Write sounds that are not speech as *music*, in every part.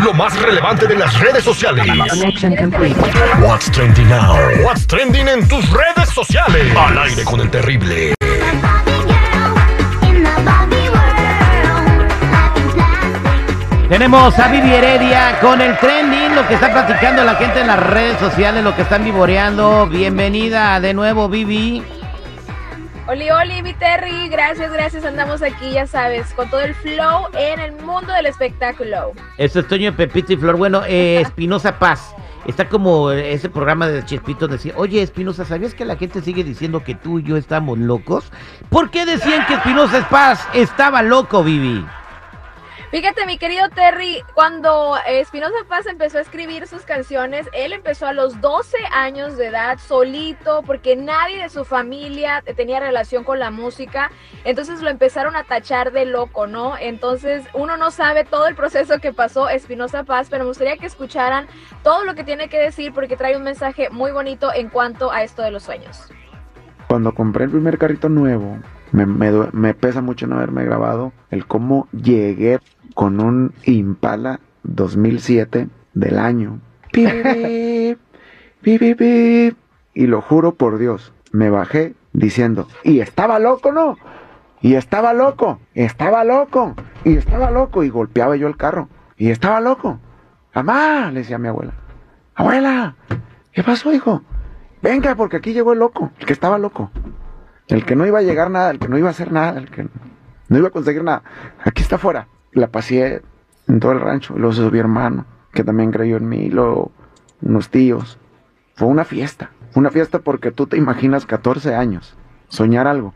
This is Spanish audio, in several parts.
Lo más relevante de las redes sociales. What's trending now? What's trending en tus redes sociales. Al aire con el terrible. Tenemos a Vivi Heredia con el trending, lo que está platicando la gente en las redes sociales, lo que están vivoreando. Bienvenida de nuevo, Vivi. Oli, oli, mi Terry, gracias, gracias. Andamos aquí, ya sabes, con todo el flow en el mundo del espectáculo. Esto es Toño Pepito y Flor. Bueno, eh, *laughs* Espinosa Paz. Está como ese programa de Chespito decía, oye Espinosa, ¿sabías que la gente sigue diciendo que tú y yo estamos locos? ¿Por qué decían que Espinosa Paz estaba loco, Vivi? Fíjate, mi querido Terry, cuando Espinosa Paz empezó a escribir sus canciones, él empezó a los 12 años de edad, solito, porque nadie de su familia tenía relación con la música. Entonces lo empezaron a tachar de loco, ¿no? Entonces uno no sabe todo el proceso que pasó Espinosa Paz, pero me gustaría que escucharan todo lo que tiene que decir porque trae un mensaje muy bonito en cuanto a esto de los sueños. Cuando compré el primer carrito nuevo, me, pesa mucho no haberme grabado el cómo llegué con un Impala 2007 del año. Y lo juro por Dios, me bajé diciendo, y estaba loco, ¿no? Y estaba loco, estaba loco, y estaba loco, y golpeaba yo el carro, y estaba loco. Mamá, le decía a mi abuela, abuela, ¿qué pasó, hijo? Venga, porque aquí llegó el loco, el que estaba loco, el que no iba a llegar nada, el que no iba a hacer nada, el que no iba a conseguir nada. Aquí está afuera. La pasé en todo el rancho, luego se subió hermano, que también creyó en mí, luego unos tíos. Fue una fiesta, una fiesta porque tú te imaginas 14 años, soñar algo,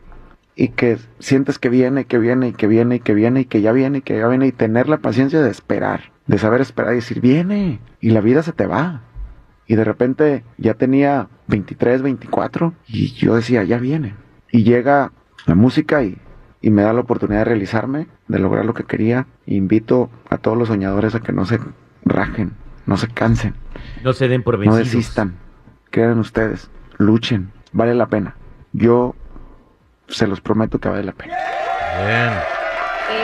y que sientes que viene, que viene, y que viene, y que viene, y que ya viene, y que ya viene, y tener la paciencia de esperar, de saber esperar y decir, viene, y la vida se te va. Y de repente ya tenía 23, 24, y yo decía, ya viene. Y llega la música y, y me da la oportunidad de realizarme, de lograr lo que quería. Invito a todos los soñadores a que no se rajen, no se cansen, No se den por no vencidos. desistan, crean ustedes, luchen, vale la pena. Yo se los prometo que vale la pena. Eso.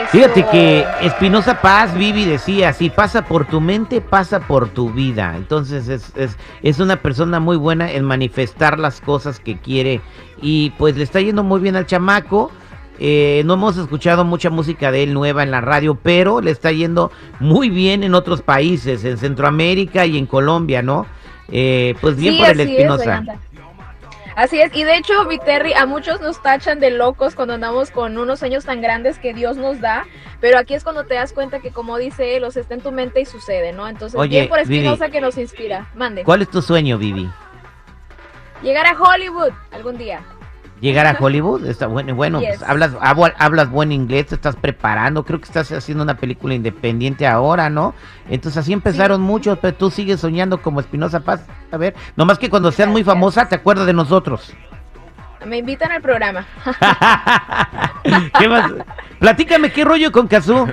Fíjate que Espinosa Paz, Vivi decía, si pasa por tu mente, pasa por tu vida. Entonces es, es, es una persona muy buena en manifestar las cosas que quiere. Y pues le está yendo muy bien al chamaco. Eh, no hemos escuchado mucha música de él nueva en la radio, pero le está yendo muy bien en otros países, en Centroamérica y en Colombia, ¿no? Eh, pues bien Sí, por el es, Espinosa. Así es, y de hecho, mi Terry, a muchos nos tachan de locos cuando andamos con unos sueños tan grandes que Dios nos da, pero aquí es cuando te das cuenta que, como dice él, los está en tu mente y sucede, ¿no? Entonces, Oye, bien por Vivi. Espinosa que nos inspira. Mande. ¿Cuál es tu sueño, Vivi? Llegar a Hollywood algún día. Llegar a Hollywood, está bueno, bueno, Yes. pues hablas, habla- hablas buen inglés, te estás preparando, creo que estás haciendo una película independiente ahora, ¿no? Entonces así empezaron muchos, pero tú sigues soñando como Espinosa Paz, a ver, nomás que cuando seas muy famosa te acuerdas de nosotros. Me invitan al programa. *laughs* ¿Qué más? Platícame qué rollo con Kazú.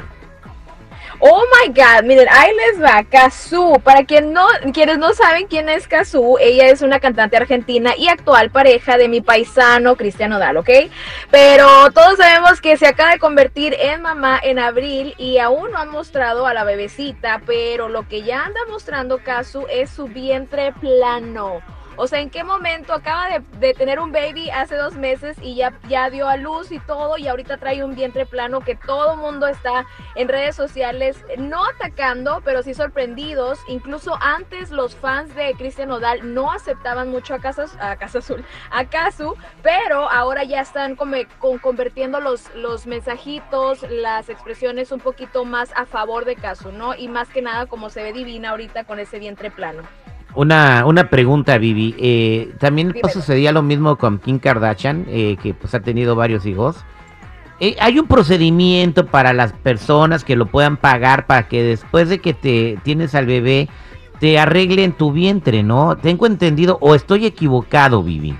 Oh my God, miren, ahí les va, Kazú. Para no, quienes no saben quién es Kazú, ella es una cantante argentina y actual pareja de mi paisano Cristiano Dal, ¿ok? Pero todos sabemos que se acaba de convertir en mamá en abril y aún no han mostrado a la bebecita, pero lo que ya anda mostrando Kazú es su vientre plano. O sea, ¿en qué momento acaba de, tener un baby hace dos meses y ya, ya dio a luz y todo y ahorita trae un vientre plano que todo mundo está en redes sociales no atacando, pero sí sorprendidos. Incluso antes los fans de Cristian Nodal no aceptaban mucho a Casa, a Casa Azul, a Kazu, pero ahora ya están como, con- convirtiendo los, los mensajitos, las expresiones un poquito más a favor de Kazu, ¿no? Y más que nada como se ve divina ahorita con ese vientre plano. Una, una pregunta, Vivi. Eh, También pues, sucedía lo mismo con Kim Kardashian, eh, que pues ha tenido varios hijos. Eh, ¿Hay un procedimiento para las personas que lo puedan pagar para que después de que te tienes al bebé te arreglen tu vientre, ¿no? Tengo entendido o estoy equivocado, Vivi.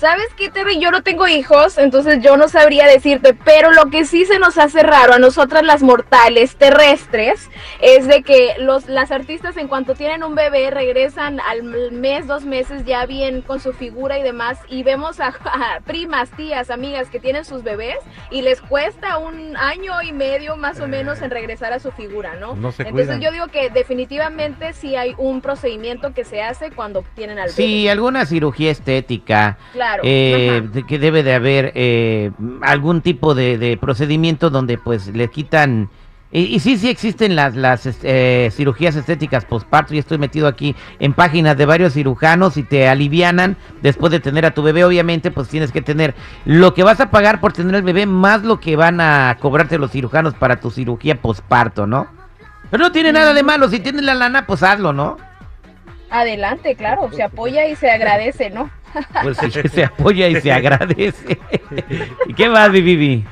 ¿Sabes qué, Terry? Yo no tengo hijos, entonces yo no sabría decirte, pero lo que sí se nos hace raro a nosotras las mortales terrestres es de que los, las artistas en cuanto tienen un bebé regresan al mes, dos meses ya bien con su figura y demás y vemos a, *laughs* a primas, tías, amigas que tienen sus bebés y les cuesta un año y medio más o menos en regresar a su figura, ¿no? No se entonces cuidan. yo digo que definitivamente sí hay un procedimiento que se hace cuando tienen al bebé. Sí, alguna cirugía estética. Claro. Eh, de que debe de haber eh, algún tipo de, de procedimiento donde pues le quitan y, y sí sí existen las las eh, cirugías estéticas postparto y estoy metido aquí en páginas de varios cirujanos y te alivianan después de tener a tu bebé. Obviamente pues tienes que tener lo que vas a pagar por tener el bebé más lo que van a cobrarte los cirujanos para tu cirugía postparto no pero no tiene nada de malo si tienes la lana pues hazlo no Adelante, claro, se apoya y se agradece, ¿no? Pues se, apoya y se agradece. *laughs* Y qué más Vivi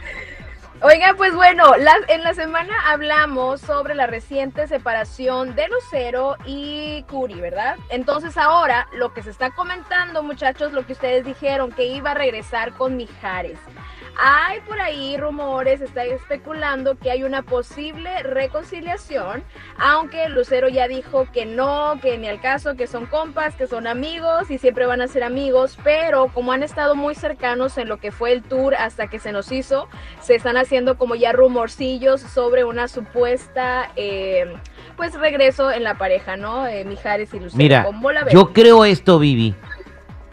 Oiga, pues bueno, la- en la semana hablamos sobre la reciente separación de Lucero y Curi, ¿verdad? Entonces ahora lo que se está comentando, muchachos, lo que ustedes dijeron, que iba a regresar con Mijares. Hay por ahí rumores, está especulando que hay una posible reconciliación, aunque Lucero ya dijo que no, que ni al caso, que son compas, que son amigos y siempre van a ser amigos, pero como han estado muy cercanos en lo que fue el tour hasta que se nos hizo, se están haciendo como ya rumorcillos sobre una supuesta eh, pues regreso en la pareja, ¿no? Eh, Mijares y Lucero. Mira, ¿Cómo la ven? yo creo esto, Vivi.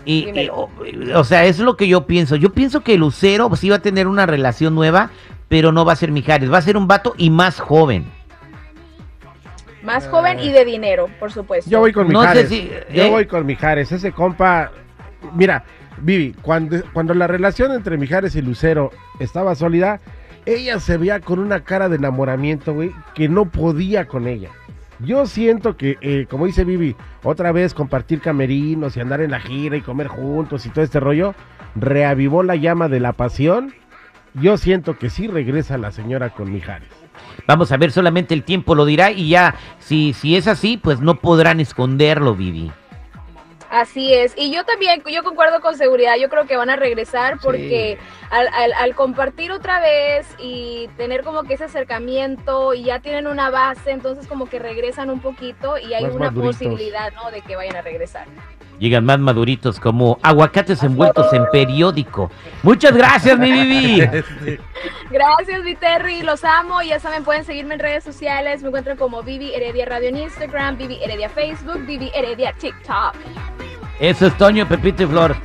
Y, y, Dímelo. o, o sea, es lo que yo pienso. Yo pienso que Lucero sí va a tener una relación nueva, pero no va a ser Mijares. Va a ser un vato y más joven. Más joven y de dinero, por supuesto. Yo voy con No sé Mijares. si- Yo ¿eh? voy con Mijares. Ese compa. Mira, Vivi, cuando, cuando la relación entre Mijares y Lucero estaba sólida, ella se veía con una cara de enamoramiento, güey, que no podía con ella. Yo siento que, eh, como dice Vivi, otra vez compartir camerinos y andar en la gira y comer juntos y todo este rollo, reavivó la llama de la pasión. Yo siento que sí regresa la señora con Mijares. Vamos a ver, solamente el tiempo lo dirá y ya, si, si es así, pues no podrán esconderlo, Vivi. Así es, y yo también, yo concuerdo con seguridad, yo creo que van a regresar porque al, al- al compartir otra vez y tener como que ese acercamiento y ya tienen una base, entonces como que regresan un poquito y hay Más una maduritos. posibilidad, ¿no? De que vayan a regresar. Llegan más maduritos como aguacates envueltos en periódico. Muchas gracias, mi Vivi. *laughs* Gracias, Viterri, los amo, ya saben, pueden seguirme en redes sociales, me encuentran como Vivi Heredia Radio en Instagram, Vivi Heredia Facebook, Vivi Heredia TikTok. Eso es Toño, Pepito y Flor.